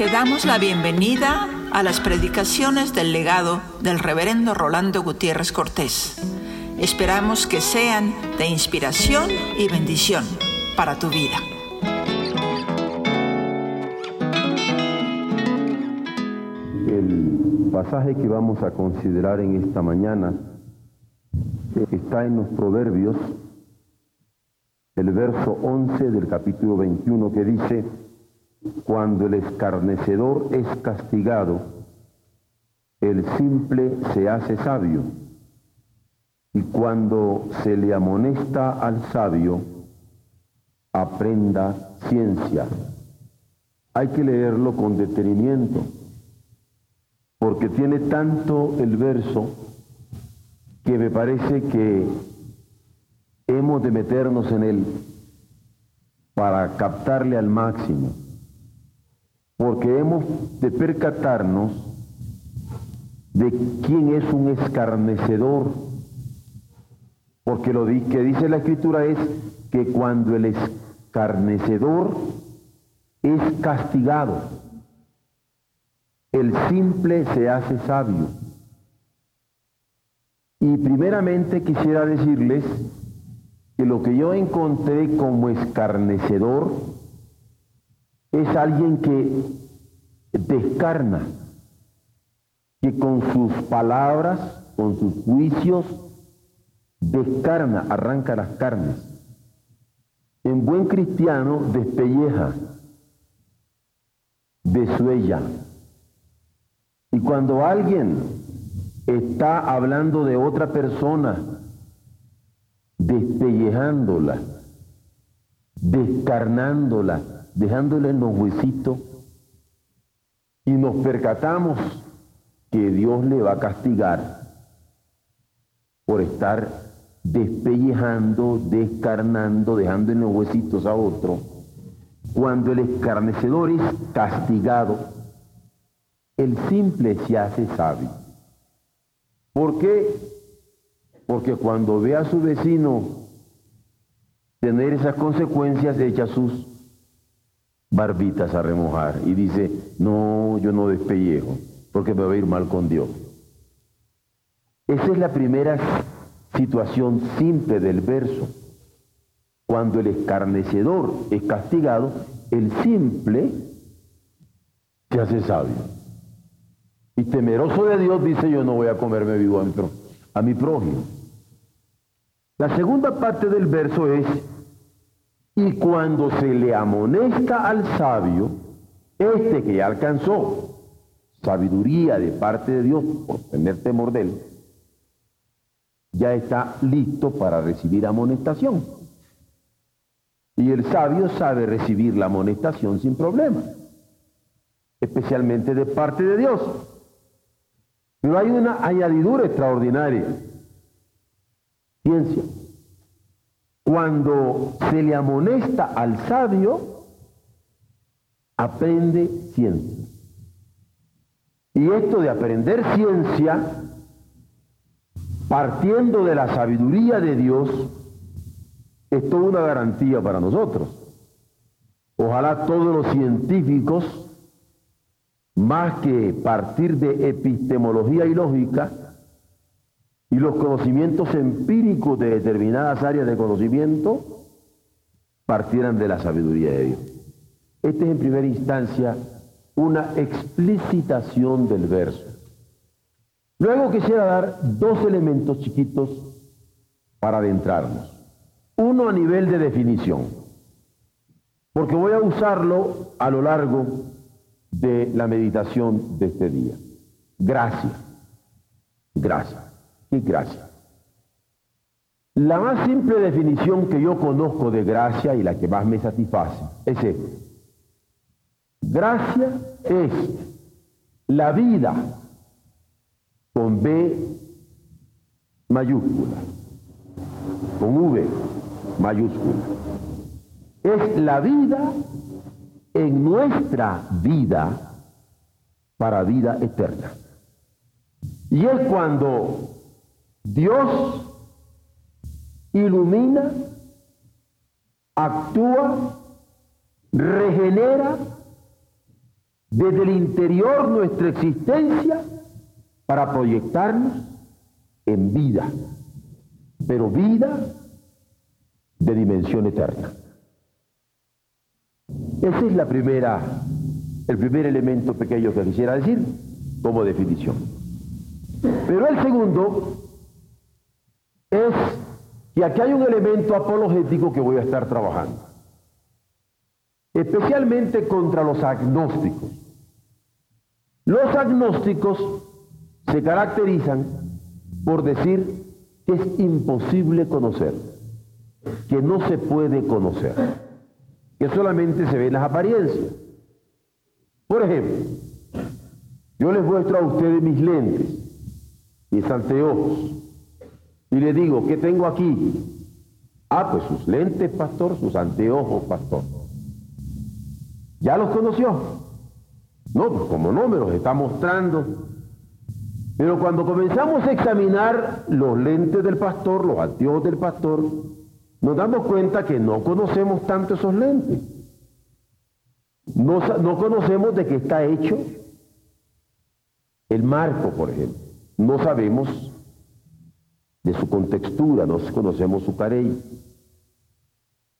Te damos la bienvenida a las predicaciones del legado del reverendo Rolando Gutiérrez Cortés. Esperamos que sean de inspiración y bendición para tu vida. El pasaje que vamos a considerar en esta mañana está en los Proverbios, el verso 11 del capítulo 21 que dice, cuando el escarnecedor es castigado, el simple se hace sabio. Y cuando se le amonesta al sabio, aprenda ciencia. Hay que leerlo con detenimiento, porque tiene tanto el verso que me parece que hemos de meternos en él para captarle al máximo porque hemos de percatarnos de quién es un escarnecedor, porque lo que dice la escritura es que cuando el escarnecedor es castigado, el simple se hace sabio. Y primeramente quisiera decirles que lo que yo encontré como escarnecedor es alguien que descarna, que con sus palabras, con sus juicios, descarna, arranca las carnes. En buen cristiano despelleja, desuella. Y cuando alguien está hablando de otra persona, despellejándola, descarnándola, dejándole en los huesitos y nos percatamos que Dios le va a castigar por estar despellejando, descarnando, dejando en los huesitos a otro, cuando el escarnecedor es castigado, el simple se hace sabio. ¿Por qué? Porque cuando ve a su vecino tener esas consecuencias, echa sus barbitas a remojar y dice, no, yo no despellejo, porque me va a ir mal con Dios. Esa es la primera situación simple del verso. Cuando el escarnecedor es castigado, el simple se hace sabio. Y temeroso de Dios dice, yo no voy a comerme vivo a mi prójimo. La segunda parte del verso es, y cuando se le amonesta al sabio, este que ya alcanzó sabiduría de parte de Dios por tener temor de él, ya está listo para recibir amonestación. Y el sabio sabe recibir la amonestación sin problema, especialmente de parte de Dios. Pero hay una añadidura extraordinaria. Ciencia. Cuando se le amonesta al sabio, aprende ciencia. Y esto de aprender ciencia, partiendo de la sabiduría de Dios, es toda una garantía para nosotros. Ojalá todos los científicos, más que partir de epistemología y lógica, y los conocimientos empíricos de determinadas áreas de conocimiento partieran de la sabiduría de Dios. Esta es en primera instancia una explicitación del verso. Luego quisiera dar dos elementos chiquitos para adentrarnos. Uno a nivel de definición, porque voy a usarlo a lo largo de la meditación de este día. Gracias. Gracias y gracia. La más simple definición que yo conozco de gracia y la que más me satisface es esta. Gracia es la vida con B mayúscula, con V mayúscula. Es la vida en nuestra vida para vida eterna. Y es cuando Dios ilumina, actúa, regenera desde el interior nuestra existencia para proyectarnos en vida, pero vida de dimensión eterna. Ese es la primera, el primer elemento pequeño que quisiera decir como definición. Pero el segundo es que aquí hay un elemento apologético que voy a estar trabajando, especialmente contra los agnósticos. Los agnósticos se caracterizan por decir que es imposible conocer, que no se puede conocer, que solamente se ven las apariencias. Por ejemplo, yo les muestro a ustedes mis lentes, mis anteojos, y les digo, ¿qué tengo aquí? Ah, pues sus lentes, pastor, sus anteojos, pastor. ¿Ya los conoció? No, pues como no me los está mostrando. Pero cuando comenzamos a examinar los lentes del pastor, los anteojos del pastor, nos damos cuenta que no conocemos tanto esos lentes. No, no conocemos de qué está hecho el marco, por ejemplo. No sabemos de su contextura, no conocemos su carey.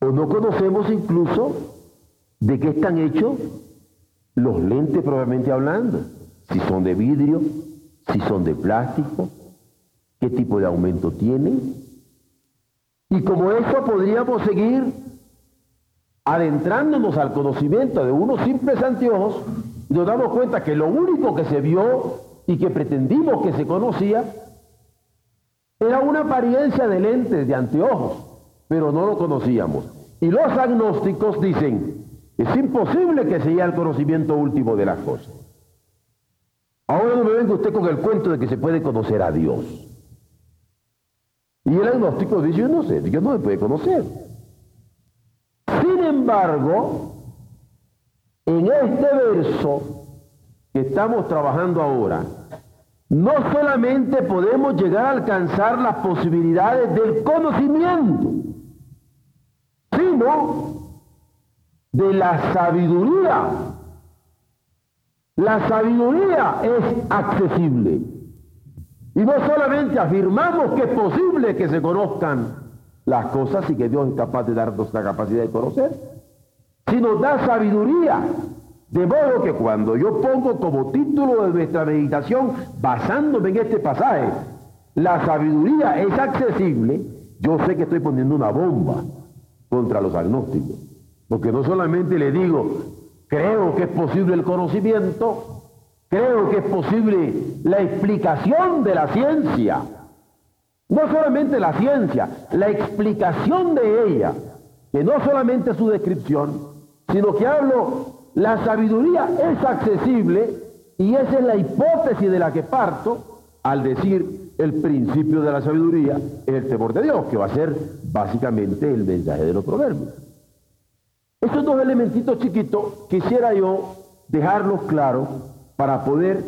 O no conocemos incluso de qué están hechos los lentes probablemente hablando. Si son de vidrio, si son de plástico, qué tipo de aumento tienen. Y como eso podríamos seguir adentrándonos al conocimiento de unos simples anteojos nos damos cuenta que lo único que se vio y que pretendimos que se conocía era una apariencia de lentes, de anteojos, pero no lo conocíamos. Y los agnósticos dicen, es imposible que sea el conocimiento último de las cosas. Ahora no me venga usted con el cuento de que se puede conocer a Dios. Y el agnóstico dice, yo no sé, Dios no se puede conocer. Sin embargo, en este verso que estamos trabajando ahora, no solamente podemos llegar a alcanzar las posibilidades del conocimiento, sino de la sabiduría. La sabiduría es accesible. Y no solamente afirmamos que es posible que se conozcan las cosas y que Dios es capaz de darnos la capacidad de conocer, sino da sabiduría de modo que cuando yo pongo como título de nuestra meditación, basándome en este pasaje, la sabiduría es accesible, yo sé que estoy poniendo una bomba contra los agnósticos. Porque no solamente le digo, creo que es posible el conocimiento, creo que es posible la explicación de la ciencia. No solamente la ciencia, la explicación de ella, que no solamente su descripción, sino que hablo la sabiduría es accesible y esa es la hipótesis de la que parto al decir el principio de la sabiduría es el temor de Dios, que va a ser básicamente el mensaje de los proverbios. Estos dos elementitos chiquitos quisiera yo dejarlos claros para poder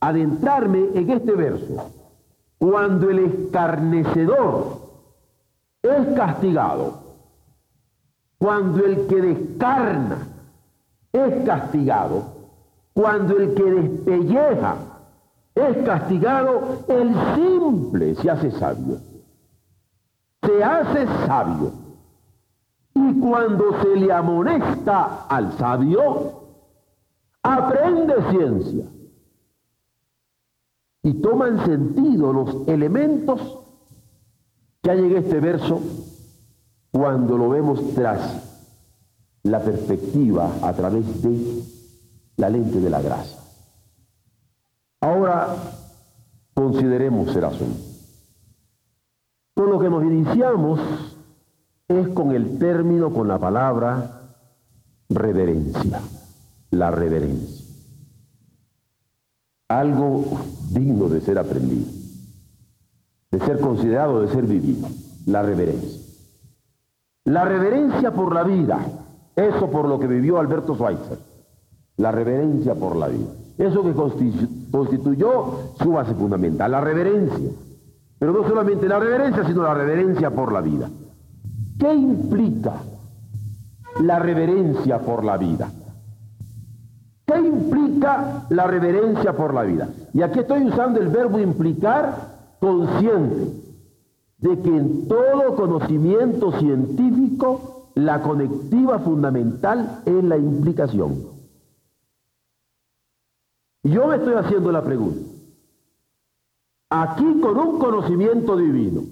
adentrarme en este verso. Cuando el escarnecedor es castigado, cuando el que descarna es castigado. Cuando el que despelleja es castigado, el simple se hace sabio. Se hace sabio. Y cuando se le amonesta al sabio, aprende ciencia. Y toman sentido los elementos que hay en este verso cuando lo vemos tras la perspectiva a través de la lente de la gracia. Ahora consideremos el asunto. Con lo que nos iniciamos es con el término, con la palabra reverencia, la reverencia. Algo digno de ser aprendido, de ser considerado, de ser vivido, la reverencia. La reverencia por la vida, eso por lo que vivió Alberto Schweitzer, la reverencia por la vida. Eso que constituyó su base fundamental, la reverencia. Pero no solamente la reverencia, sino la reverencia por la vida. ¿Qué implica la reverencia por la vida? ¿Qué ¿Qué implica la reverencia por la vida? Y aquí estoy usando el verbo implicar consciente de que en todo conocimiento científico la conectiva fundamental es la implicación. Yo me estoy haciendo la pregunta. Aquí con un conocimiento divino,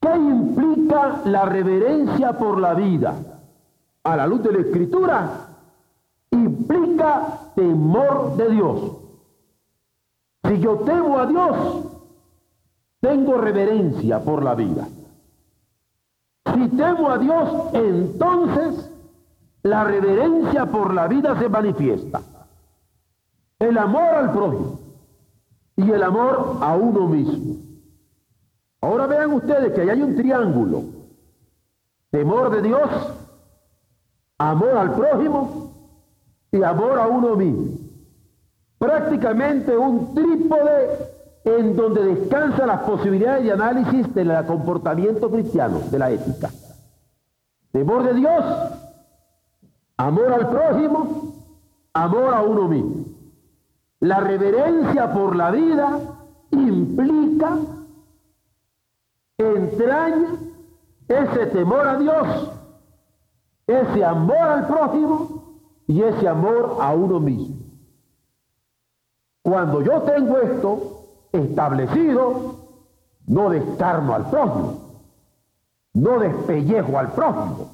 ¿qué implica la reverencia por la vida? A la luz de la escritura, implica temor de Dios. Si yo temo a Dios, tengo reverencia por la vida. Si temo a Dios, entonces la reverencia por la vida se manifiesta. El amor al prójimo y el amor a uno mismo. Ahora vean ustedes que ahí hay un triángulo. Temor de Dios, amor al prójimo y amor a uno mismo. Prácticamente un trípode en donde descansan las posibilidades de análisis del comportamiento cristiano, de la ética. Temor de Dios, amor al prójimo, amor a uno mismo. La reverencia por la vida implica, entraña ese temor a Dios, ese amor al prójimo y ese amor a uno mismo. Cuando yo tengo esto, establecido, no descarno al prójimo, no despellejo al prójimo,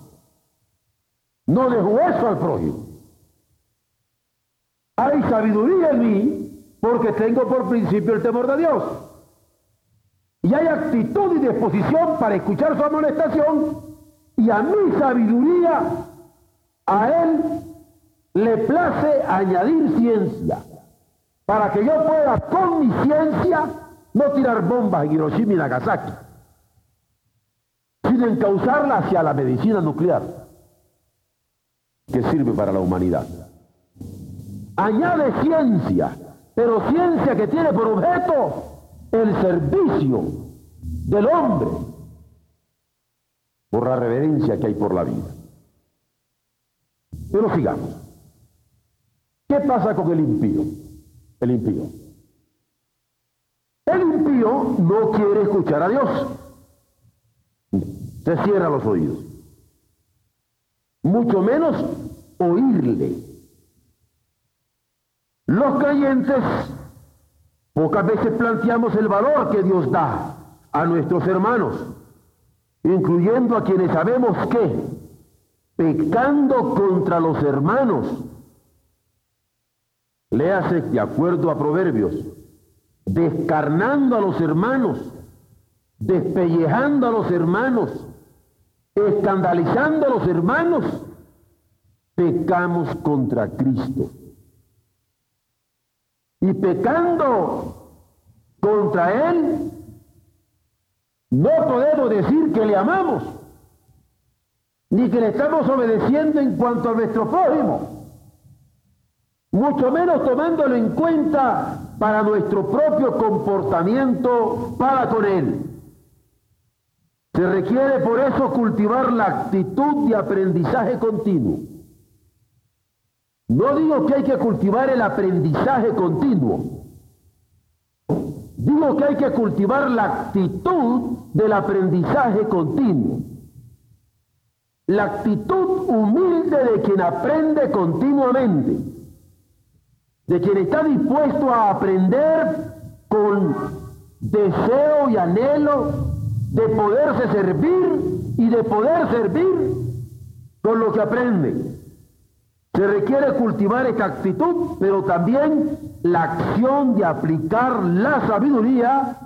no deshueso al prójimo. Hay sabiduría en mí porque tengo por principio el temor de Dios. Y hay actitud y disposición para escuchar su amonestación y a mi sabiduría, a él le place añadir ciencia para que yo pueda con mi ciencia no tirar bombas en Hiroshima y Nagasaki, sino encauzarla hacia la medicina nuclear que sirve para la humanidad. Añade ciencia, pero ciencia que tiene por objeto el servicio del hombre por la reverencia que hay por la vida. Pero sigamos. ¿Qué pasa con el impío? El impío. El impío no quiere escuchar a Dios. Se cierra los oídos. Mucho menos oírle. Los creyentes pocas veces planteamos el valor que Dios da a nuestros hermanos, incluyendo a quienes sabemos que, pecando contra los hermanos, Léase de acuerdo a Proverbios, descarnando a los hermanos, despellejando a los hermanos, escandalizando a los hermanos, pecamos contra Cristo. Y pecando contra Él, no podemos decir que le amamos, ni que le estamos obedeciendo en cuanto a nuestro prójimo mucho menos tomándolo en cuenta para nuestro propio comportamiento para con Él. Se requiere por eso cultivar la actitud de aprendizaje continuo. No digo que hay que cultivar el aprendizaje continuo. Digo que hay que cultivar la actitud del aprendizaje continuo. La actitud humilde de quien aprende continuamente de quien está dispuesto a aprender con deseo y anhelo de poderse servir y de poder servir con lo que aprende. Se requiere cultivar esta actitud, pero también la acción de aplicar la sabiduría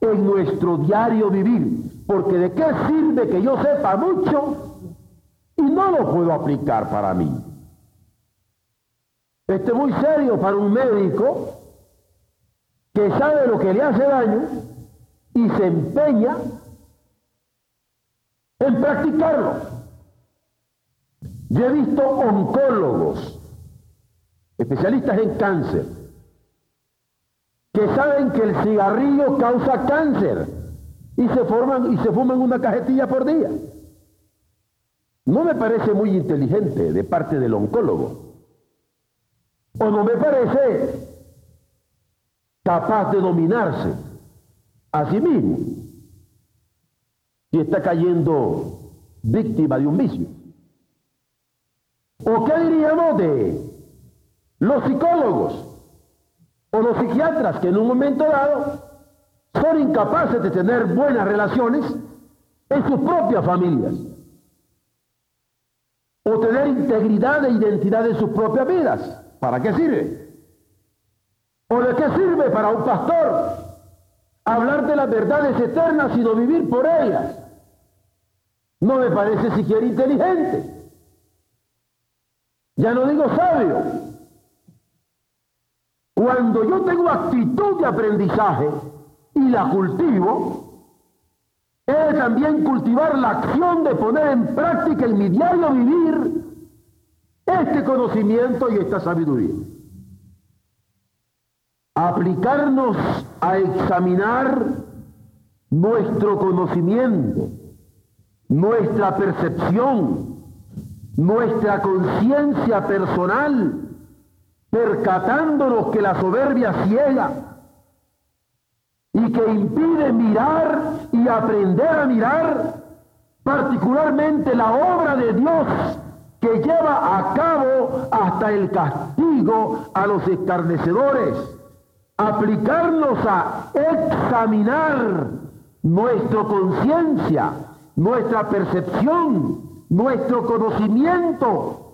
en nuestro diario vivir. Porque de qué sirve que yo sepa mucho y no lo puedo aplicar para mí. Esto es muy serio para un médico que sabe lo que le hace daño y se empeña en practicarlo. Yo he visto oncólogos, especialistas en cáncer, que saben que el cigarrillo causa cáncer y se forman y se fuman una cajetilla por día. No me parece muy inteligente de parte del oncólogo. O no me parece capaz de dominarse a sí mismo si está cayendo víctima de un vicio. ¿O qué diríamos de los psicólogos o los psiquiatras que en un momento dado son incapaces de tener buenas relaciones en sus propias familias? O tener integridad e identidad en sus propias vidas. ¿Para qué sirve? ¿O de qué sirve para un pastor hablar de las verdades eternas sino vivir por ellas? No me parece siquiera inteligente. Ya no digo sabio. Cuando yo tengo actitud de aprendizaje y la cultivo, he también cultivar la acción de poner en práctica en mi diario vivir este conocimiento y esta sabiduría. Aplicarnos a examinar nuestro conocimiento, nuestra percepción, nuestra conciencia personal, percatándonos que la soberbia ciega y que impide mirar y aprender a mirar particularmente la obra de Dios que lleva a cabo hasta el castigo a los escarnecedores. Aplicarnos a examinar nuestra conciencia, nuestra percepción, nuestro conocimiento,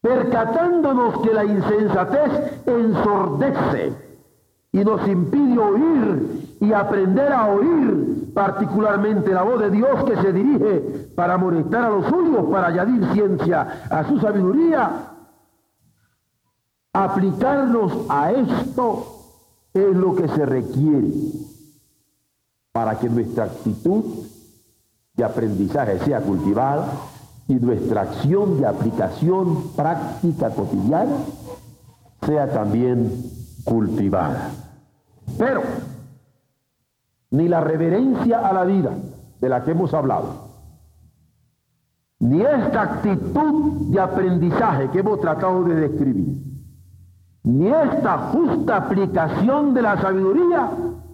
percatándonos que la insensatez ensordece y nos impide oír y aprender a oír particularmente la voz de Dios que se dirige para molestar a los suyos, para añadir ciencia a su sabiduría, Aplicarnos a esto es lo que se requiere para que nuestra actitud de aprendizaje sea cultivada y nuestra acción de aplicación práctica cotidiana sea también cultivada. Pero ni la reverencia a la vida de la que hemos hablado, ni esta actitud de aprendizaje que hemos tratado de describir, ni esta justa aplicación de la sabiduría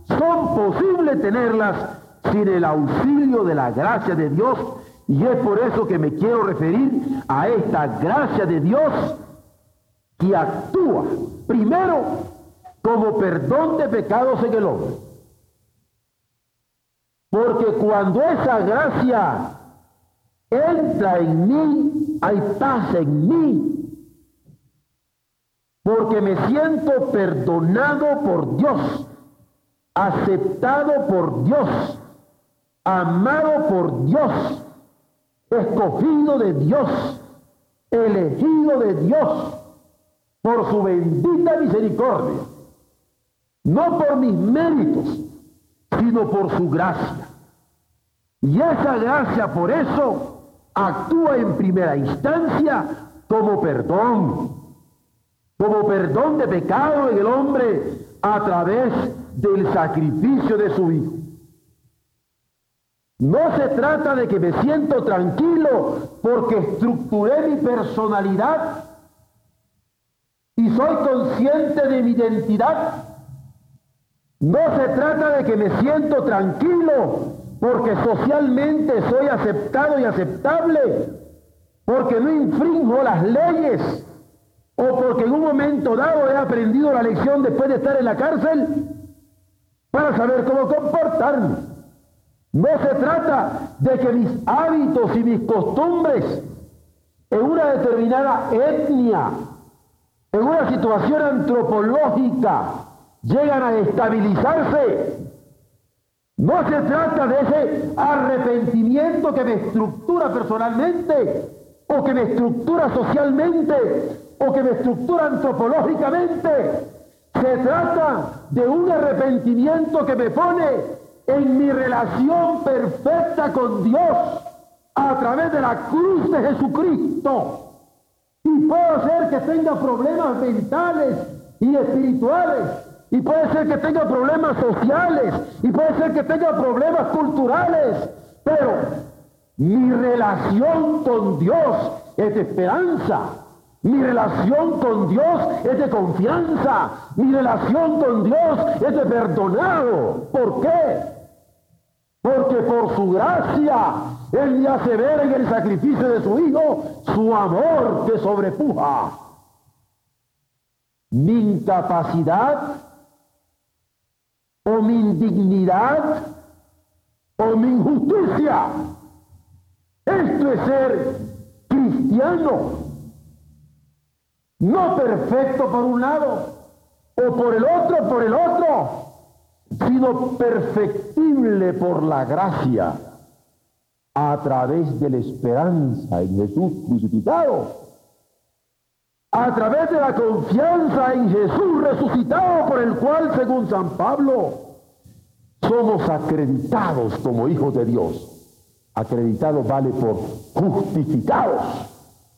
son posibles tenerlas sin el auxilio de la gracia de Dios. Y es por eso que me quiero referir a esta gracia de Dios que actúa primero como perdón de pecados en el hombre. Porque cuando esa gracia entra en mí, hay paz en mí, porque me siento perdonado por Dios, aceptado por Dios, amado por Dios, escogido de Dios, elegido de Dios por su bendita misericordia, no por mis méritos, sino por su gracia. Y esa gracia por eso actúa en primera instancia como perdón como perdón de pecado en el hombre a través del sacrificio de su Hijo. No se trata de que me siento tranquilo porque estructuré mi personalidad y soy consciente de mi identidad. No se trata de que me siento tranquilo porque socialmente soy aceptado y aceptable, porque no infringo las leyes o porque en un momento dado he aprendido la lección después de estar en la cárcel para saber cómo comportarme. No se trata de que mis hábitos y mis costumbres en una determinada etnia, en una situación antropológica, llegan a estabilizarse. No se trata de ese arrepentimiento que me estructura personalmente o que me estructura socialmente o que me estructura antropológicamente. Se trata de un arrepentimiento que me pone en mi relación perfecta con Dios a través de la cruz de Jesucristo. Y puedo ser que tenga problemas mentales y espirituales. Y puede ser que tenga problemas sociales. Y puede ser que tenga problemas culturales. Pero mi relación con Dios es de esperanza Mi relación con Dios es de confianza. Mi relación con Dios es de perdonado. ¿Por qué? Porque por su gracia Él me hace ver en el sacrificio de su Hijo su amor que sobrepuja mi incapacidad o mi indignidad o mi injusticia. Esto es ser cristiano. No perfecto por un lado o por el otro, por el otro, sino perfectible por la gracia a través de la esperanza en Jesús crucificado, a través de la confianza en Jesús resucitado por el cual, según San Pablo, somos acreditados como hijos de Dios. Acreditados vale por justificados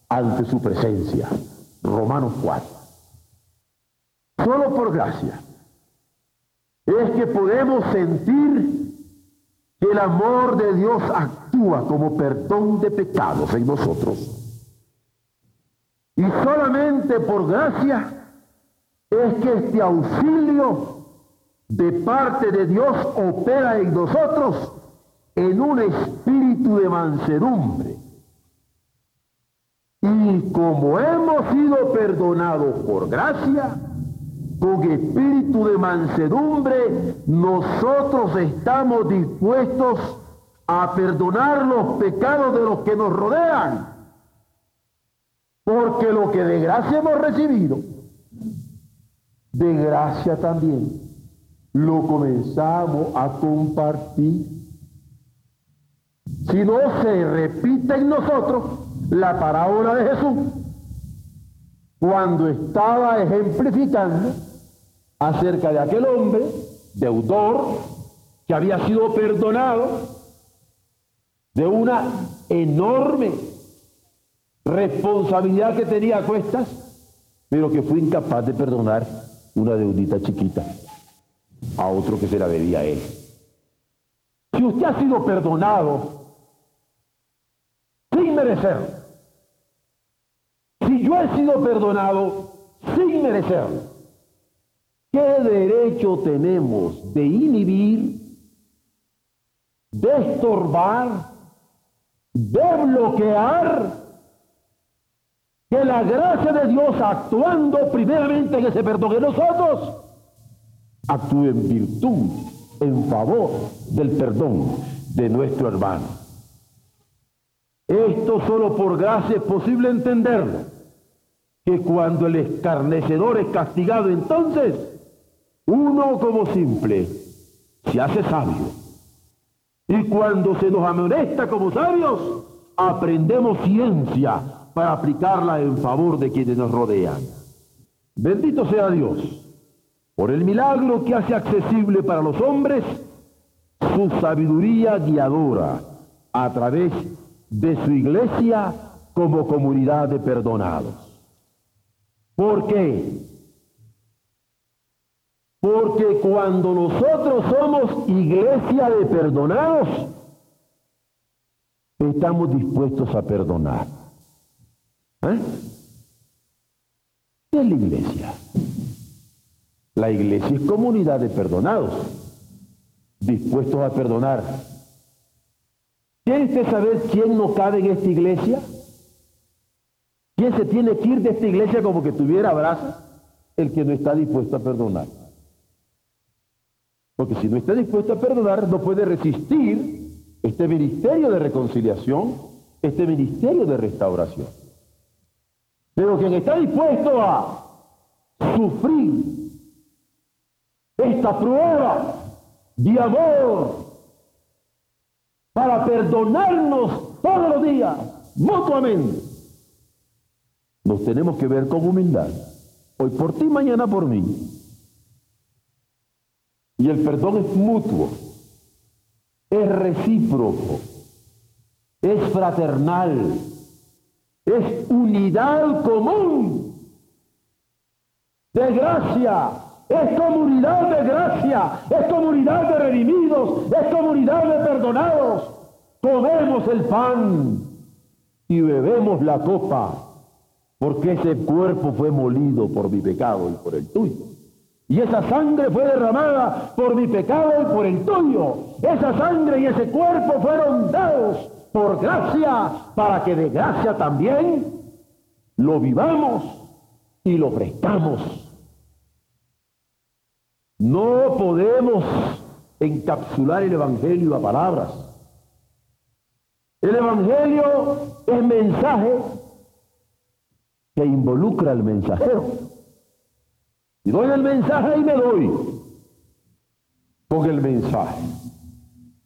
ante su presencia. Romanos 4. Solo por gracia es que podemos sentir que el amor de Dios actúa como perdón de pecados en nosotros. Y solamente por gracia es que este auxilio de parte de Dios opera en nosotros en un espíritu de mansedumbre y como hemos sido perdonados por gracia, con espíritu de mansedumbre, nosotros estamos dispuestos a perdonar los pecados de los que nos rodean. Porque lo que de gracia hemos recibido, de gracia también lo comenzamos a compartir. Si no se repite en nosotros, la parábola de Jesús cuando estaba ejemplificando acerca de aquel hombre, deudor, que había sido perdonado de una enorme responsabilidad que tenía a cuestas, pero que fue incapaz de perdonar una deudita chiquita a otro que se la debía a él. Si usted ha sido perdonado sin merecer, si yo he sido perdonado sin merecerlo, ¿qué derecho tenemos de inhibir, de estorbar, de bloquear que la gracia de Dios actuando primeramente en ese perdón en nosotros, actúe en virtud, en favor del perdón de nuestro hermano? Esto solo por gracia es posible entenderlo. Que cuando el escarnecedor es castigado, entonces uno como simple se hace sabio. Y cuando se nos amonesta como sabios, aprendemos ciencia para aplicarla en favor de quienes nos rodean. Bendito sea Dios por el milagro que hace accesible para los hombres su sabiduría guiadora a través de su iglesia como comunidad de perdonados. ¿Por qué? Porque cuando nosotros somos iglesia de perdonados, estamos dispuestos a perdonar. ¿Eh? ¿Qué es la iglesia? La iglesia es comunidad de perdonados, dispuestos a perdonar ¿Quiere usted saber quién no cabe en esta iglesia? ¿Quién se tiene que ir de esta iglesia como que tuviera brazos? El que no está dispuesto a perdonar. Porque si no está dispuesto a perdonar, no puede resistir este ministerio de reconciliación, este ministerio de restauración. Pero quien está dispuesto a sufrir esta prueba de amor para perdonarnos todos los días, mutuamente. Nos tenemos que ver con humildad. Hoy por ti, mañana por mí. Y el perdón es mutuo, es recíproco, es fraternal, es unidad común de gracia, es comunidad de gracia, es comunidad de redimidos, es comunidad de perdonados. Comemos el pan y bebemos la copa porque ese cuerpo fue molido por mi pecado y por el tuyo. Y esa sangre fue derramada por mi pecado y por el tuyo. Esa sangre y ese cuerpo fueron dados por gracia para que de gracia también lo vivamos y lo prestamos. No podemos encapsular el Evangelio a palabras. El Evangelio es mensaje que involucra al mensajero. Y doy el mensaje y me doy con el mensaje.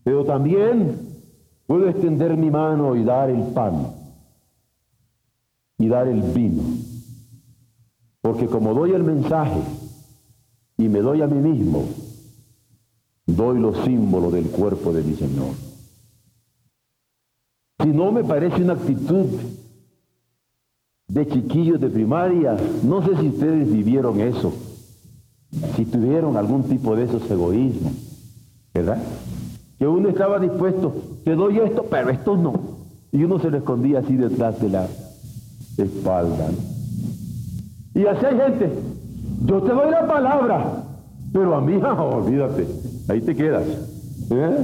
Pero también puedo extender mi mano y dar el pan y dar el vino. Porque como doy el mensaje y me doy a mí mismo, doy los símbolos del cuerpo de mi Señor. Si no me parece una actitud de chiquillos de primaria. No sé si ustedes vivieron eso, si tuvieron algún tipo de esos egoísmos, ¿verdad? Que uno estaba dispuesto, te doy esto, pero esto no. Y uno se lo escondía así detrás de la espalda. Y así hay gente, yo te doy la palabra, pero a mí, olvídate, ahí te quedas. ¿eh?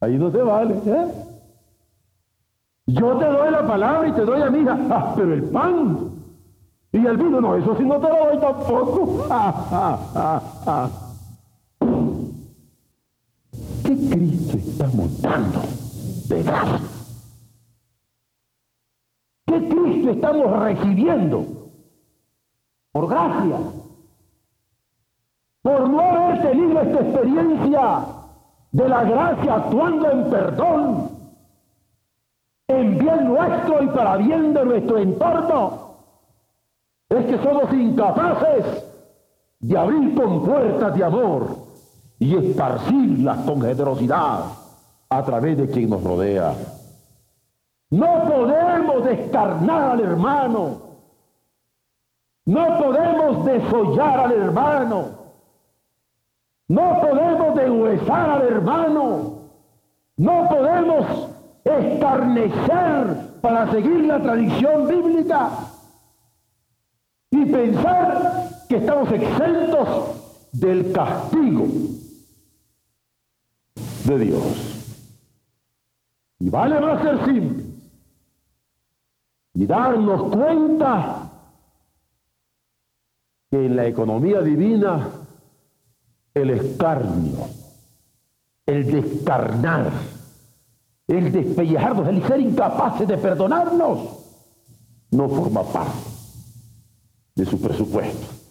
Ahí no te vale. ¿eh? Yo te doy la palabra y te doy a mi hija, ah, pero el pan y el vino, no, eso sí no te lo doy tampoco. ¿Qué Cristo estamos dando de gracia? ¿Qué Cristo estamos recibiendo? Por gracia. Por no haber tenido esta experiencia de la gracia actuando en perdón en bien nuestro y para bien de nuestro entorno, es que somos incapaces de abrir con puertas de amor y esparcirlas con generosidad a través de quien nos rodea. No podemos descarnar al hermano. No podemos desollar al hermano. No podemos deshuesar al hermano. No podemos escarnecer para seguir la tradición bíblica y pensar que estamos exentos del castigo de Dios. Y vale más ser simple y darnos cuenta que en la economía divina el escarnio, el descarnar, el despellejarnos, el ser incapaces de perdonarnos, no forma parte de su presupuesto.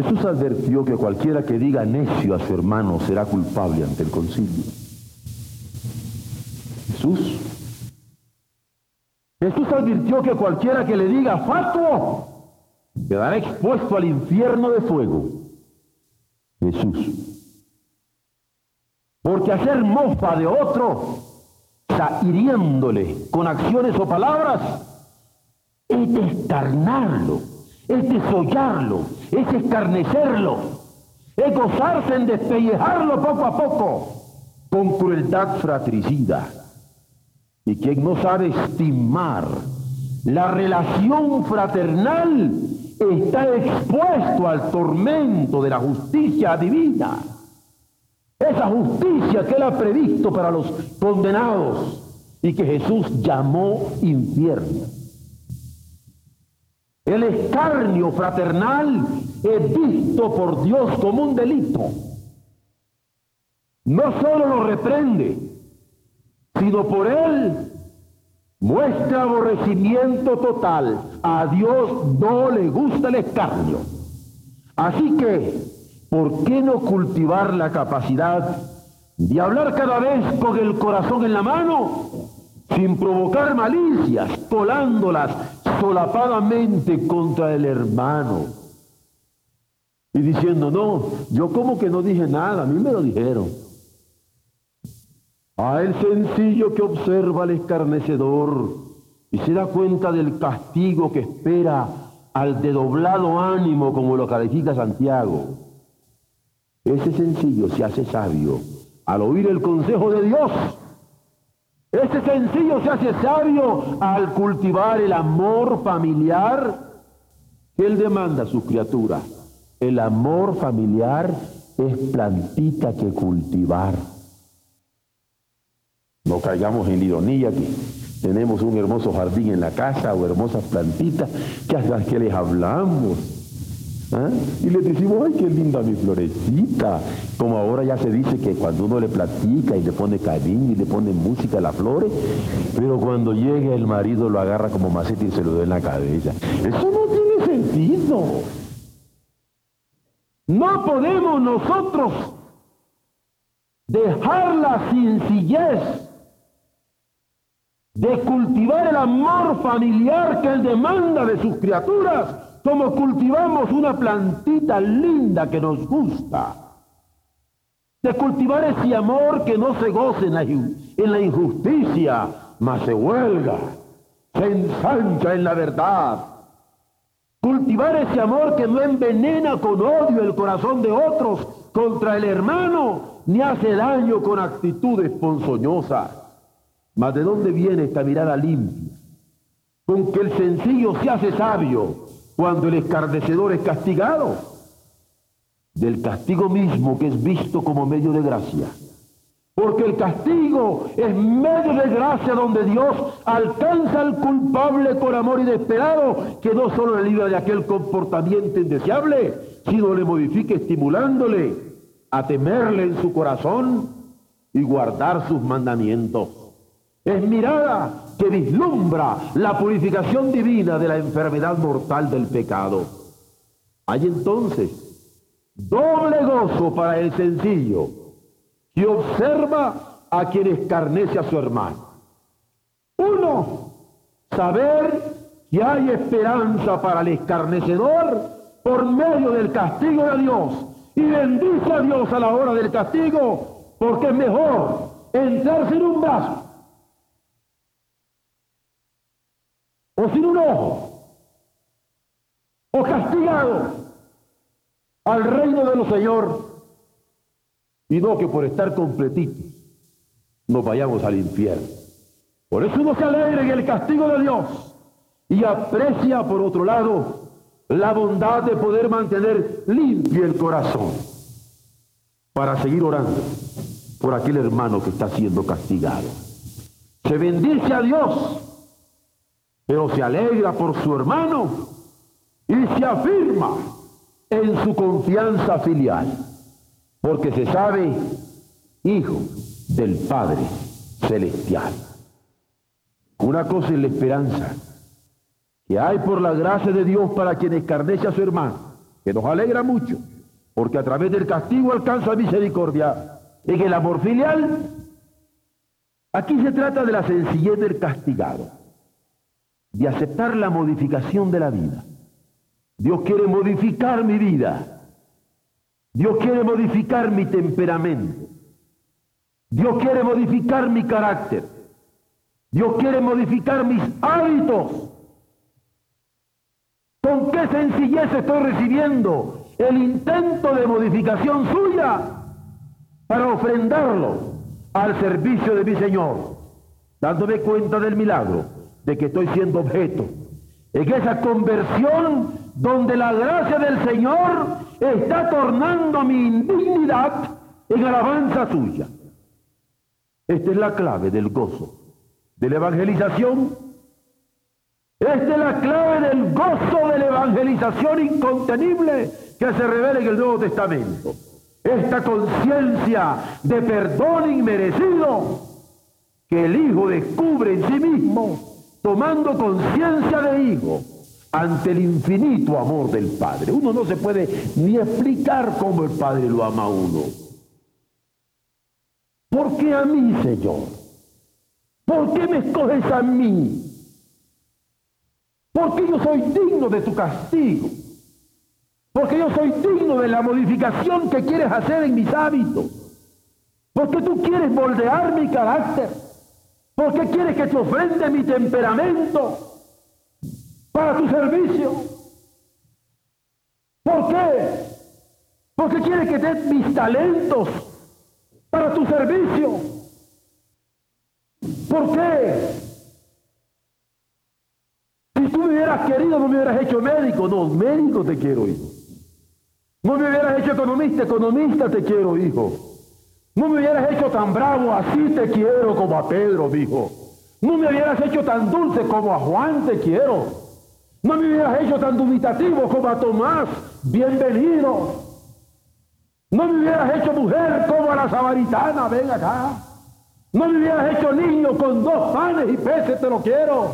Jesús advirtió que cualquiera que diga necio a su hermano será culpable ante el concilio. Jesús. Jesús advirtió que cualquiera que le diga fatuo quedará expuesto al infierno de fuego. Jesús. Porque hacer mofa de otro, está hiriéndole con acciones o palabras, es descarnarlo, es desollarlo, es escarnecerlo, es gozarse en despellejarlo poco a poco con crueldad fratricida. Y quien no sabe estimar la relación fraternal está expuesto al tormento de la justicia divina. Esa justicia que él ha previsto para los condenados y que Jesús llamó infierno. El escarnio fraternal es visto por Dios como un delito. No solo lo reprende, sino por él muestra aborrecimiento total. A Dios no le gusta el escarnio. Así que ¿por qué no cultivar la capacidad de hablar cada vez con el corazón en la mano, sin provocar malicias, colándolas solapadamente contra el hermano? Y diciendo, no, yo como que no dije nada, a mí me lo dijeron. A el sencillo que observa al escarnecedor y se da cuenta del castigo que espera al de doblado ánimo, como lo califica Santiago. Ese sencillo se hace sabio al oír el consejo de Dios Ese sencillo se hace sabio al cultivar el amor familiar que él demanda a sus criaturas. El amor familiar es plantita que cultivar. No caigamos en ironía que tenemos un hermoso jardín en la casa o hermosas plantitas que hasta que les hablamos ¿Ah? Y le decimos, ay, qué linda mi florecita. Como ahora ya se dice que cuando uno le platica y le pone cariño y le pone música a las flores, pero cuando llega el marido lo agarra como maceta y se lo da en la cabeza. Eso no tiene sentido. No podemos nosotros dejar la sencillez de cultivar el amor familiar que Él demanda de sus criaturas como cultivamos una plantita linda que nos gusta, de cultivar ese amor que no se goce en la, injusticia, mas se huelga, se ensancha en la verdad. Cultivar ese amor que no envenena con odio el corazón de otros contra el hermano, ni hace daño con actitudes ponzoñosas. Mas ¿de dónde viene esta mirada limpia? Con que el sencillo se hace sabio cuando el escarnecedor es castigado, del castigo mismo que es visto como medio de gracia. Porque el castigo es medio de gracia donde Dios alcanza al culpable con amor inesperado, que no solo le libra de aquel comportamiento indeseable, sino le modifica estimulándole a temerle en su corazón y guardar sus mandamientos. Es mirada que vislumbra la purificación divina de la enfermedad mortal del pecado. Hay entonces doble gozo para el sencillo que observa a quien escarnece a su hermano. Uno, saber que hay esperanza para el escarnecedor por medio del castigo de Dios y bendice a Dios a la hora del castigo porque es mejor entrarse en un vaso o sin un ojo, o castigado al reino de los Señor, y no que por estar completitos nos vayamos al infierno. Por eso uno se alegra en el castigo de Dios y aprecia, por otro lado, la bondad de poder mantener limpio el corazón para seguir orando por aquel hermano que está siendo castigado. Se bendice a Dios pero se alegra por su hermano y se afirma en su confianza filial, porque se sabe hijo del Padre Celestial. Una cosa es la esperanza que hay por la gracia de Dios para quien escarnece a su hermano, que nos alegra mucho, porque a través del castigo alcanza misericordia. En el amor filial, aquí se trata de la sencillez del castigado de aceptar la modificación de la vida. Dios quiere modificar mi vida. Dios quiere modificar mi temperamento. Dios quiere modificar mi carácter. Dios quiere modificar mis hábitos. ¿Con qué sencillez estoy recibiendo el intento de modificación suya para ofrendarlo al servicio de mi Señor, dándome cuenta del milagro? De que estoy siendo objeto. En esa conversión donde la gracia del Señor está tornando mi indignidad en alabanza suya. Esta es la clave del gozo, de la evangelización. Esta es la clave del gozo de la evangelización incontenible que se revela en el Nuevo Testamento. Esta conciencia de perdón inmerecido que el Hijo descubre en sí mismo tomando conciencia de hijo ante el infinito amor del Padre. Uno no se puede ni explicar cómo el Padre lo ama a uno. ¿Por qué a mí, Señor? ¿Por qué me escoges a mí? Porque yo soy digno de tu castigo. Porque yo soy digno de la modificación que quieres hacer en mis hábitos. Porque tú quieres moldear mi carácter. ¿Por qué quieres que te ofrende mi temperamento para tu servicio? ¿Por qué? Porque quieres que te mis talentos para tu servicio. ¿Por qué? Si tú me hubieras querido, no me hubieras hecho médico. No, médico te quiero, hijo. No me hubieras hecho economista, economista te quiero, hijo. No me hubieras hecho tan bravo, así te quiero como a Pedro, hijo. No me hubieras hecho tan dulce como a Juan te quiero. No me hubieras hecho tan dubitativo como a Tomás. Bienvenido. No me hubieras hecho mujer como a la samaritana, ven acá. No me hubieras hecho niño con dos panes y peces, te lo quiero.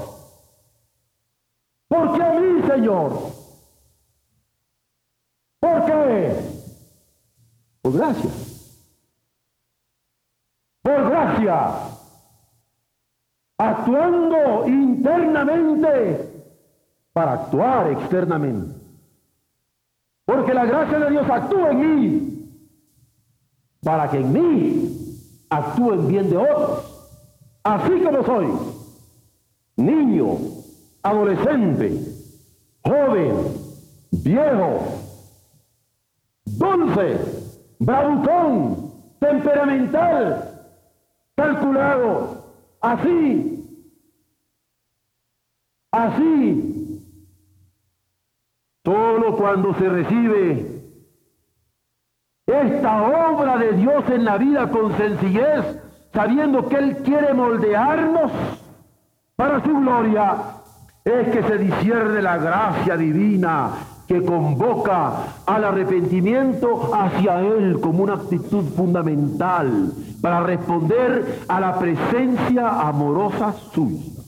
¿Por qué a mí, Señor? ¿Por qué? Por gracia. Actuando internamente para actuar externamente. Porque la gracia de Dios actúa en mí para que en mí actúen bien de otros. Así como soy, niño, adolescente, joven, viejo, dulce, bravucón, temperamental, calculado, así, así, solo cuando se recibe esta obra de Dios en la vida con sencillez, sabiendo que Él quiere moldearnos para su gloria, es que se discierne la gracia divina que convoca al arrepentimiento hacia Él como una actitud fundamental para responder a la presencia amorosa suya.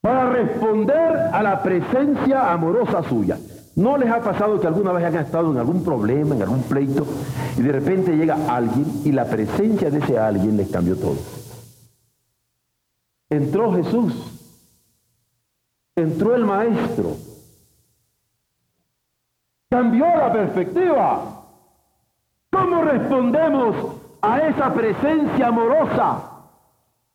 Para responder a la presencia amorosa suya. ¿No les ha pasado que alguna vez han estado en algún problema, en algún pleito, y de repente llega alguien y la presencia de ese alguien les cambió todo? Entró Jesús, entró el Maestro, cambió la perspectiva. ¿Cómo respondemos a esa presencia amorosa,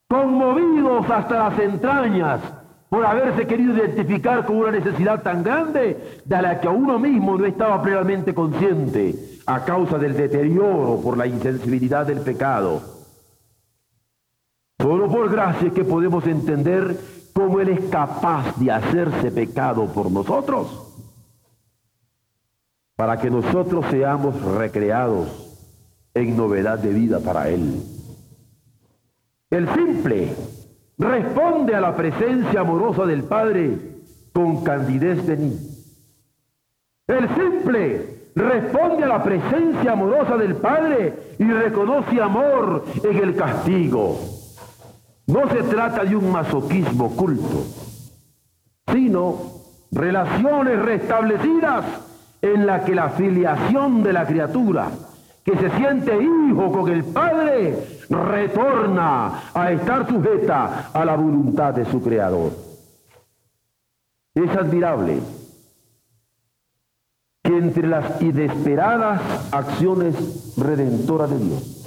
conmovidos hasta las entrañas? por haberse querido identificar con una necesidad tan grande de la que a uno mismo no estaba plenamente consciente a causa del deterioro por la insensibilidad del pecado. Solo por gracia es que podemos entender cómo Él es capaz de hacerse pecado por nosotros, para que nosotros seamos recreados en novedad de vida para Él. El simple responde a la presencia amorosa del Padre con candidez de niño. El simple responde a la presencia amorosa del Padre y reconoce amor en el castigo. No se trata de un masoquismo oculto, sino relaciones restablecidas en la que la filiación de la criatura que se siente hijo con el Padre, retorna a estar sujeta a la voluntad de su Creador. Es admirable que entre las inesperadas acciones redentoras de Dios,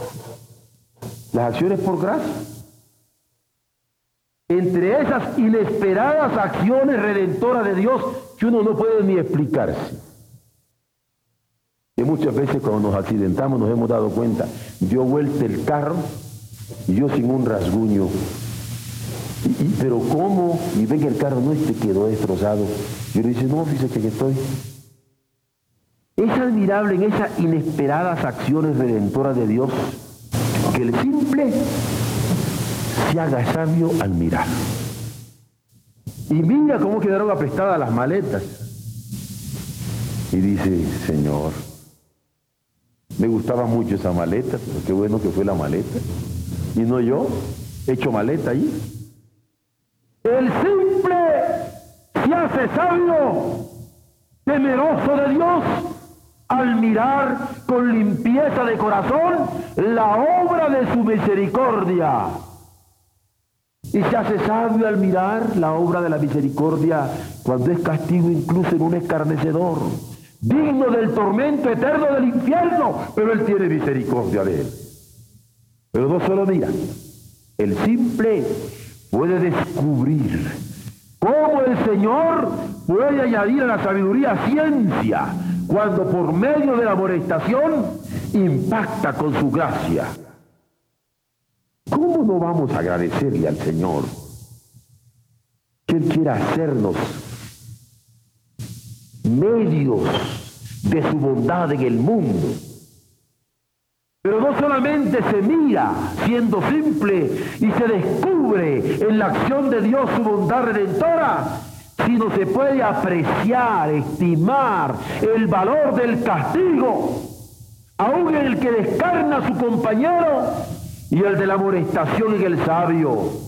las acciones por gracia, entre esas inesperadas acciones redentoras de Dios que uno no puede ni explicarse, que muchas veces cuando nos accidentamos nos hemos dado cuenta, dio vuelta el carro y yo sin un rasguño. pero ¿cómo? Y ven que el carro no este quedó destrozado. Y uno dice, no, fíjese que estoy. Es admirable en esas inesperadas acciones redentoras de Dios que el simple se haga sabio al mirar. Y mira cómo quedaron aprestadas las maletas. Y dice, Señor, me gustaba mucho esa maleta, pero qué bueno que fue la maleta. Y no yo, hecho maleta ahí. El simple se hace sabio, temeroso de Dios, al mirar con limpieza de corazón la obra de su misericordia. Y se hace sabio al mirar la obra de la misericordia cuando es castigo incluso en un escarnecedor digno del tormento eterno del infierno, pero Él tiene misericordia de él. Pero no solo mira, el simple puede descubrir cómo el Señor puede añadir a la sabiduría ciencia cuando por medio de la amonestación impacta con su gracia. ¿Cómo ¿cómo no vamos a agradecerle al Señor? Que Él quiera hacernos medios de su bondad en el mundo. Pero no solamente se mira siendo simple y se descubre en la acción de Dios su bondad redentora, sino se puede apreciar, estimar el valor del castigo, aún en el que descarna a su compañero y el de la amonestación en el sabio.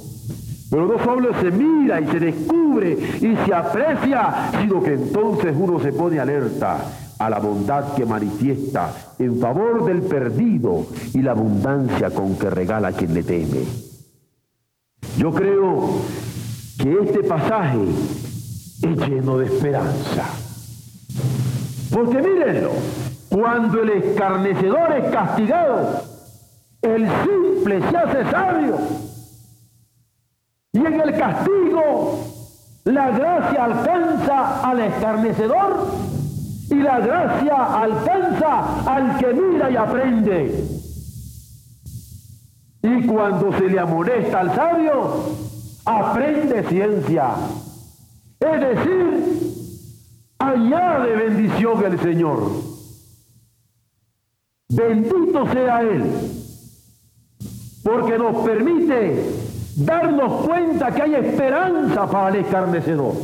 Pero no solo se mira y se descubre y se aprecia, sino que entonces uno se pone alerta a la bondad que manifiesta en favor del perdido y la abundancia con que regala a quien le teme. Yo creo que este pasaje es lleno de esperanza. Porque mírenlo, cuando el escarnecedor es castigado, el simple se hace sabio. Y en el castigo, la gracia alcanza al escarnecedor y la gracia alcanza al que mira y aprende. Y cuando se le amonesta al sabio, aprende ciencia. Es decir, añade bendición el Señor. Bendito sea Él porque nos permite darnos cuenta que hay esperanza para el escarnecedor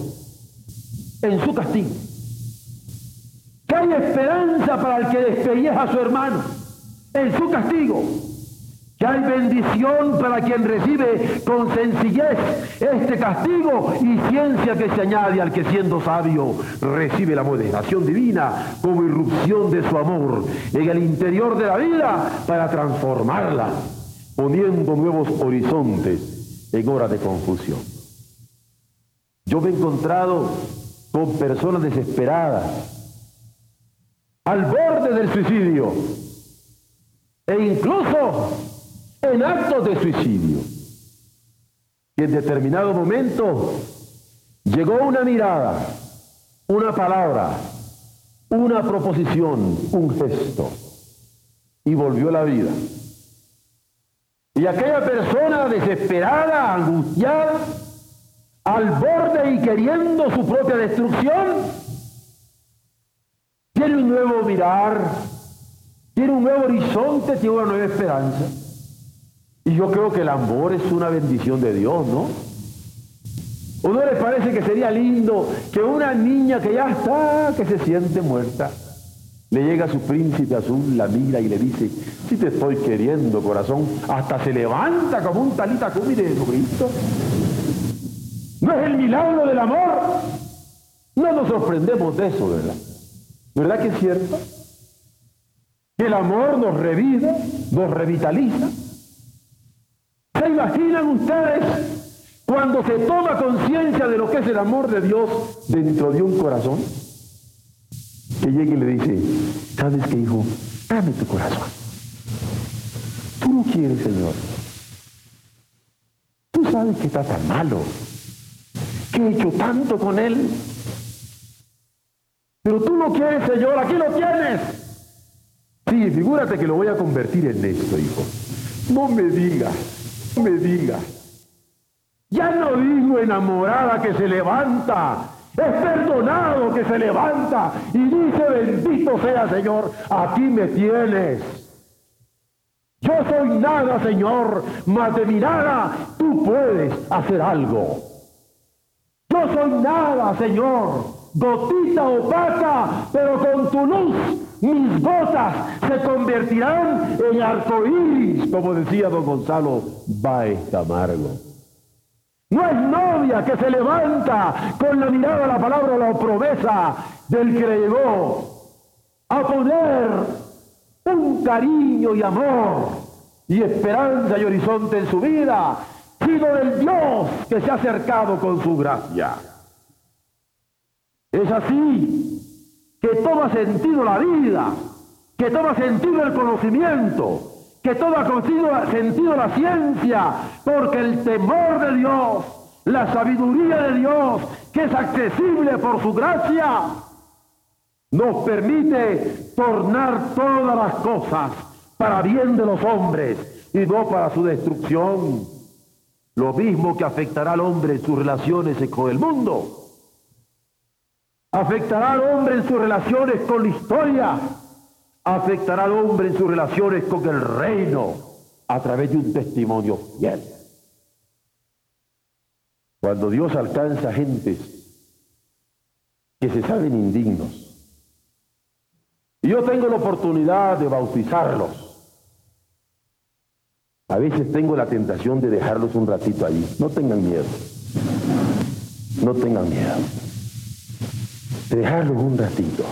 en su castigo. Que hay esperanza para el que despelleja a su hermano en su castigo. Que hay bendición para quien recibe con sencillez este castigo y ciencia que se añade al que siendo sabio recibe la moderación divina como irrupción de su amor en el interior de la vida para transformarla poniendo nuevos horizontes en hora de confusión. Yo me he encontrado con personas desesperadas, al borde del suicidio, e incluso en actos de suicidio. Y en determinado momento llegó una mirada, una palabra, una proposición, un gesto, y volvió la vida. Y aquella persona desesperada, angustiada, al borde y queriendo su propia destrucción, tiene un nuevo mirar, tiene un nuevo horizonte, tiene una nueva esperanza. Y yo creo que el amor es una bendición de Dios, ¿no? ¿O no les parece que sería lindo que una niña que ya está, que se siente muerta, le llega su príncipe azul, la mira y le dice, si te estoy queriendo, corazón, hasta se levanta como un talita cumi de Jesucristo. ¿No es el milagro del amor? No nos sorprendemos de eso, ¿verdad? ¿Verdad que es cierto? Que el amor nos revive, nos revitaliza. ¿Se imaginan ustedes cuando se toma conciencia de lo que es el amor de Dios dentro de un corazón? Que llegue y le dice, ¿sabes qué, hijo? Dame tu corazón. Tú no quieres, Señor. Tú sabes que está tan malo, que he hecho tanto con él. Pero tú no quieres, Señor, aquí lo tienes. Sí, figúrate que lo voy a convertir en esto, hijo. No me digas, no me digas. Ya no digo enamorada que se levanta es perdonado que se levanta y dice, bendito sea Señor, aquí me tienes. Yo soy nada, Señor, mas de mi nada tú puedes hacer algo. Yo soy nada, Señor, gotita opaca, pero con tu luz mis gotas se convertirán en arcoíris, como decía don Gonzalo Baez Camargo. No es novia que se levanta con la mirada, la palabra, la promesa del que le llegó a poner un cariño y amor y esperanza y horizonte en su vida, sino del Dios que se ha acercado con su gracia. Es así que toma sentido la vida, que toma sentido el conocimiento, que todo ha sentido la ciencia, porque el temor de Dios, la sabiduría de Dios, que es accesible por su gracia, nos permite tornar todas las cosas para bien de los hombres y no para su destrucción. Lo mismo que afectará al hombre en sus relaciones con el mundo. Afectará al hombre en sus relaciones con la historia. Afectará al hombre en sus relaciones con el reino a través de un testimonio fiel. Cuando Dios alcanza gentes que se saben indignos, y yo tengo la oportunidad de bautizarlos, a veces tengo la tentación de dejarlos un ratito allí. No tengan miedo. No tengan miedo. De dejarlos un ratito.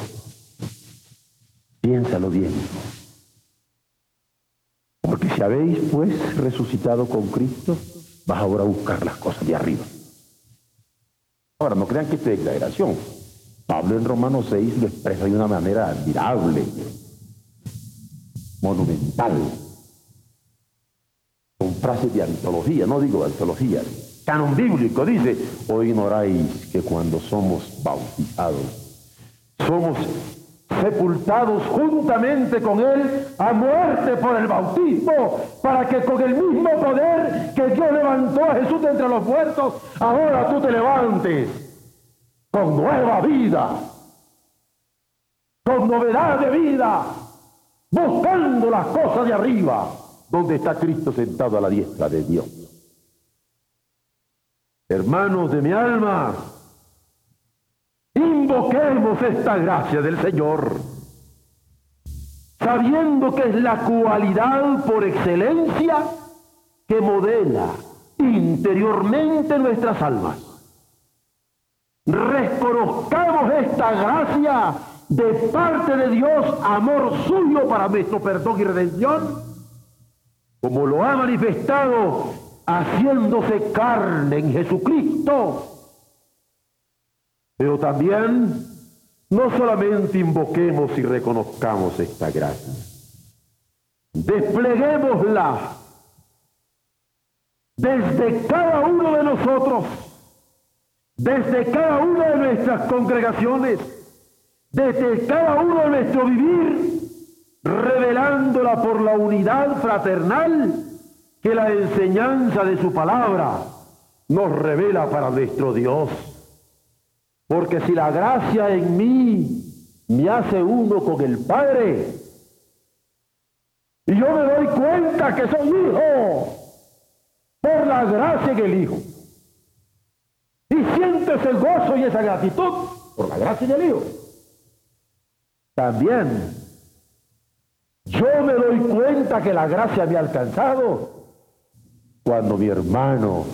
Piénsalo bien. Porque si habéis pues resucitado con Cristo, vas ahora a buscar las cosas de arriba. Ahora, no crean que esto es exageración. Pablo en Romanos 6 lo expresa de una manera admirable, monumental con frases de antología, no digo antología, canon bíblico, dice, o ignoráis que cuando somos bautizados, somos sepultados juntamente con Él a muerte por el bautismo, para que con el mismo poder que Dios levantó a Jesús de entre los muertos, ahora tú te levantes con nueva vida, con novedad de vida, buscando las cosas de arriba ¿Dónde está Cristo sentado a la diestra de Dios? Hermanos de mi alma, invoquemos esta gracia del Señor, sabiendo que es la cualidad por excelencia que modela interiormente nuestras almas. Reconozcamos esta gracia de parte de Dios, amor suyo para nuestro perdón y redención como lo ha manifestado haciéndose carne en Jesucristo. Pero también no solamente invoquemos y reconozcamos esta gracia, despleguémosla desde cada uno de nosotros, desde cada una de nuestras congregaciones, desde cada uno de nuestro vivir, revelándola por la unidad fraternal que la enseñanza de su palabra nos revela para nuestro Dios. Porque si la gracia en mí me hace uno con el Padre, y yo me doy cuenta que soy hijo por la gracia en el Hijo, y siento ese gozo y esa gratitud por la gracia en el Hijo, también yo me doy cuenta que la gracia me ha alcanzado cuando mi hermano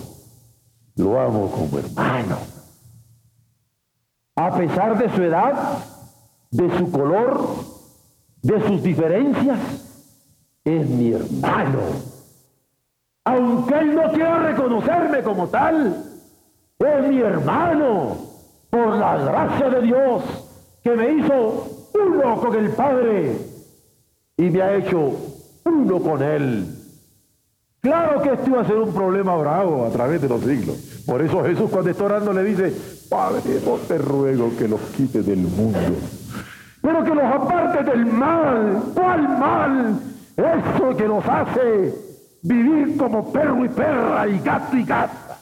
lo amo como hermano. A pesar de su edad, de su color, de sus diferencias, es mi hermano. Aunque él no quiera reconocerme como tal, es mi hermano por la gracia de Dios que me hizo uno con el Padre y me ha hecho uno con Él. Claro que esto iba a ser un problema bravo a través de los siglos. Por eso Jesús cuando está orando le dice, Padre, no te ruego que los quites del mundo, pero que los apartes del mal. ¿Cuál mal? Eso que nos hace vivir como perro y perra y gato y gata.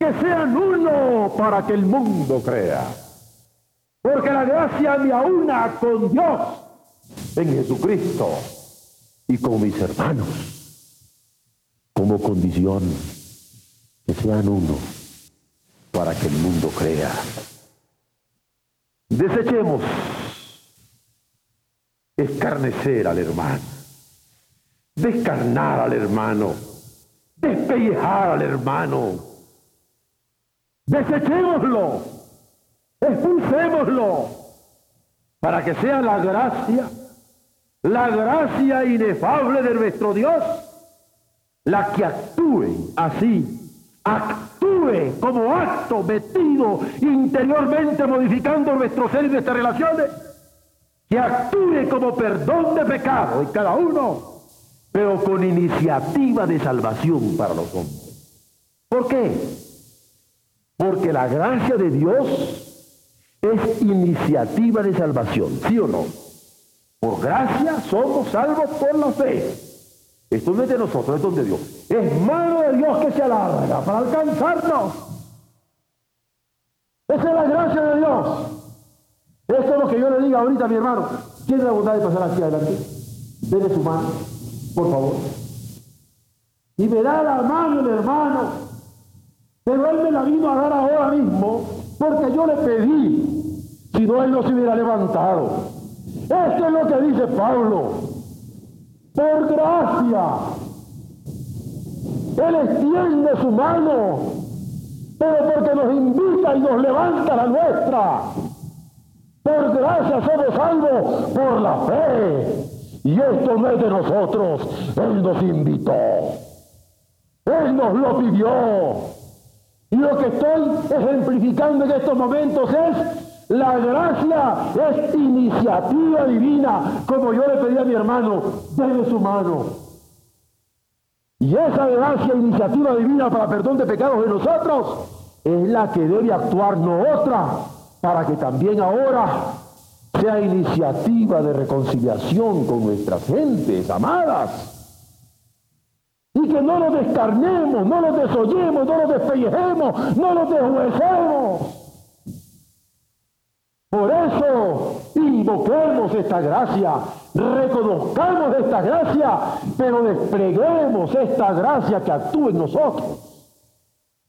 Que sean uno para que el mundo crea. Porque la gracia me aúna con Dios en Jesucristo y con mis hermanos como condición que sean uno para que el mundo crea. Desechemos escarnecer al hermano, descarnar al hermano, despellejar al hermano. Desechémoslo, expulsémoslo, para que sea la gracia la gracia inefable de nuestro Dios, la que actúe así, actúe como acto metido interiormente modificando nuestro ser y nuestras relaciones, que actúe como perdón de pecado en cada uno, pero con iniciativa de salvación para los hombres. ¿Por qué? Porque la gracia de Dios es iniciativa de salvación, ¿sí o no? Por gracia somos salvos por la fe. Esto no es de nosotros, es donde Dios. Es mano de Dios que se alarga para alcanzarnos. Esa es la gracia de Dios. Esto es lo que yo le diga ahorita mi hermano. ¿Tiene la bondad de pasar aquí adelante? Dele su mano, por favor. Y me da la mano el hermano. Pero él me la vino a dar ahora mismo porque yo le pedí. Si no, él no se hubiera levantado. Esto es lo que dice Pablo. Por gracia. Él extiende su mano, pero porque nos invita y nos levanta la nuestra. Por gracia somos salvos por la fe. Y esto no es de nosotros, Él nos invitó. Él nos lo pidió. Y lo que estoy ejemplificando en estos momentos es la gracia, es iniciativa divina, como yo le pedí a mi hermano, desde su mano. Y esa gracia, iniciativa divina para perdón de pecados de nosotros, es la que debe actuar, no otra, para que también ahora sea iniciativa de reconciliación con nuestras gentes amadas. Y que no los descarnemos, no los desoyemos, no los despellejemos, no los deshuesemos. Por eso invoquemos esta gracia, reconozcamos esta gracia, pero despleguemos esta gracia que actúe en nosotros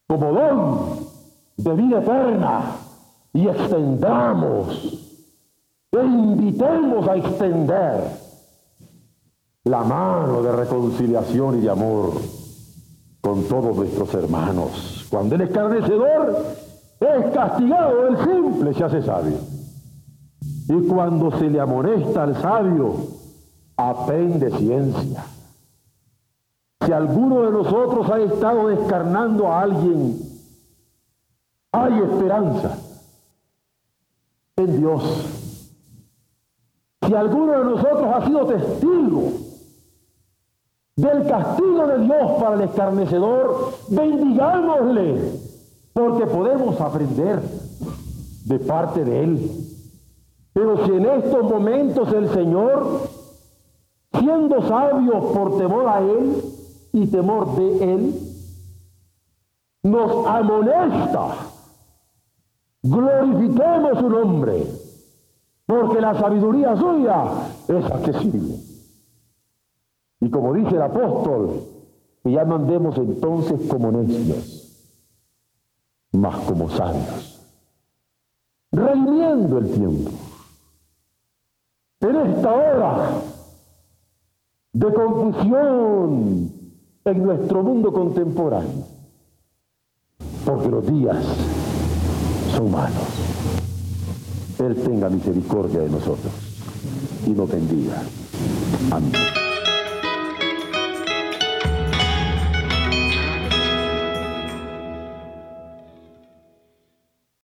como don de vida eterna y extendamos e invitemos a extender la mano de reconciliación y de amor con todos nuestros hermanos. Cuando el escarnecedor es castigado, el simple se hace sabio. Y cuando se le amonesta al sabio, aprende ciencia. Si alguno de nosotros ha estado descarnando a alguien, hay esperanza en Dios. Si alguno de nosotros ha sido testigo del castigo de Dios para el escarnecedor, bendigámosle, porque podemos aprender de parte de Él. Pero si en estos momentos el Señor, siendo sabio por temor a Él y temor de Él, nos amonesta glorifiquemos su nombre, porque la sabiduría suya es accesible. Y como dice el apóstol, que ya no andemos entonces como necios, más como sabios, redimiendo el tiempo. En esta hora de confusión en nuestro mundo contemporáneo, porque los días humanos. Él tenga misericordia de nosotros y nos bendiga. Amén.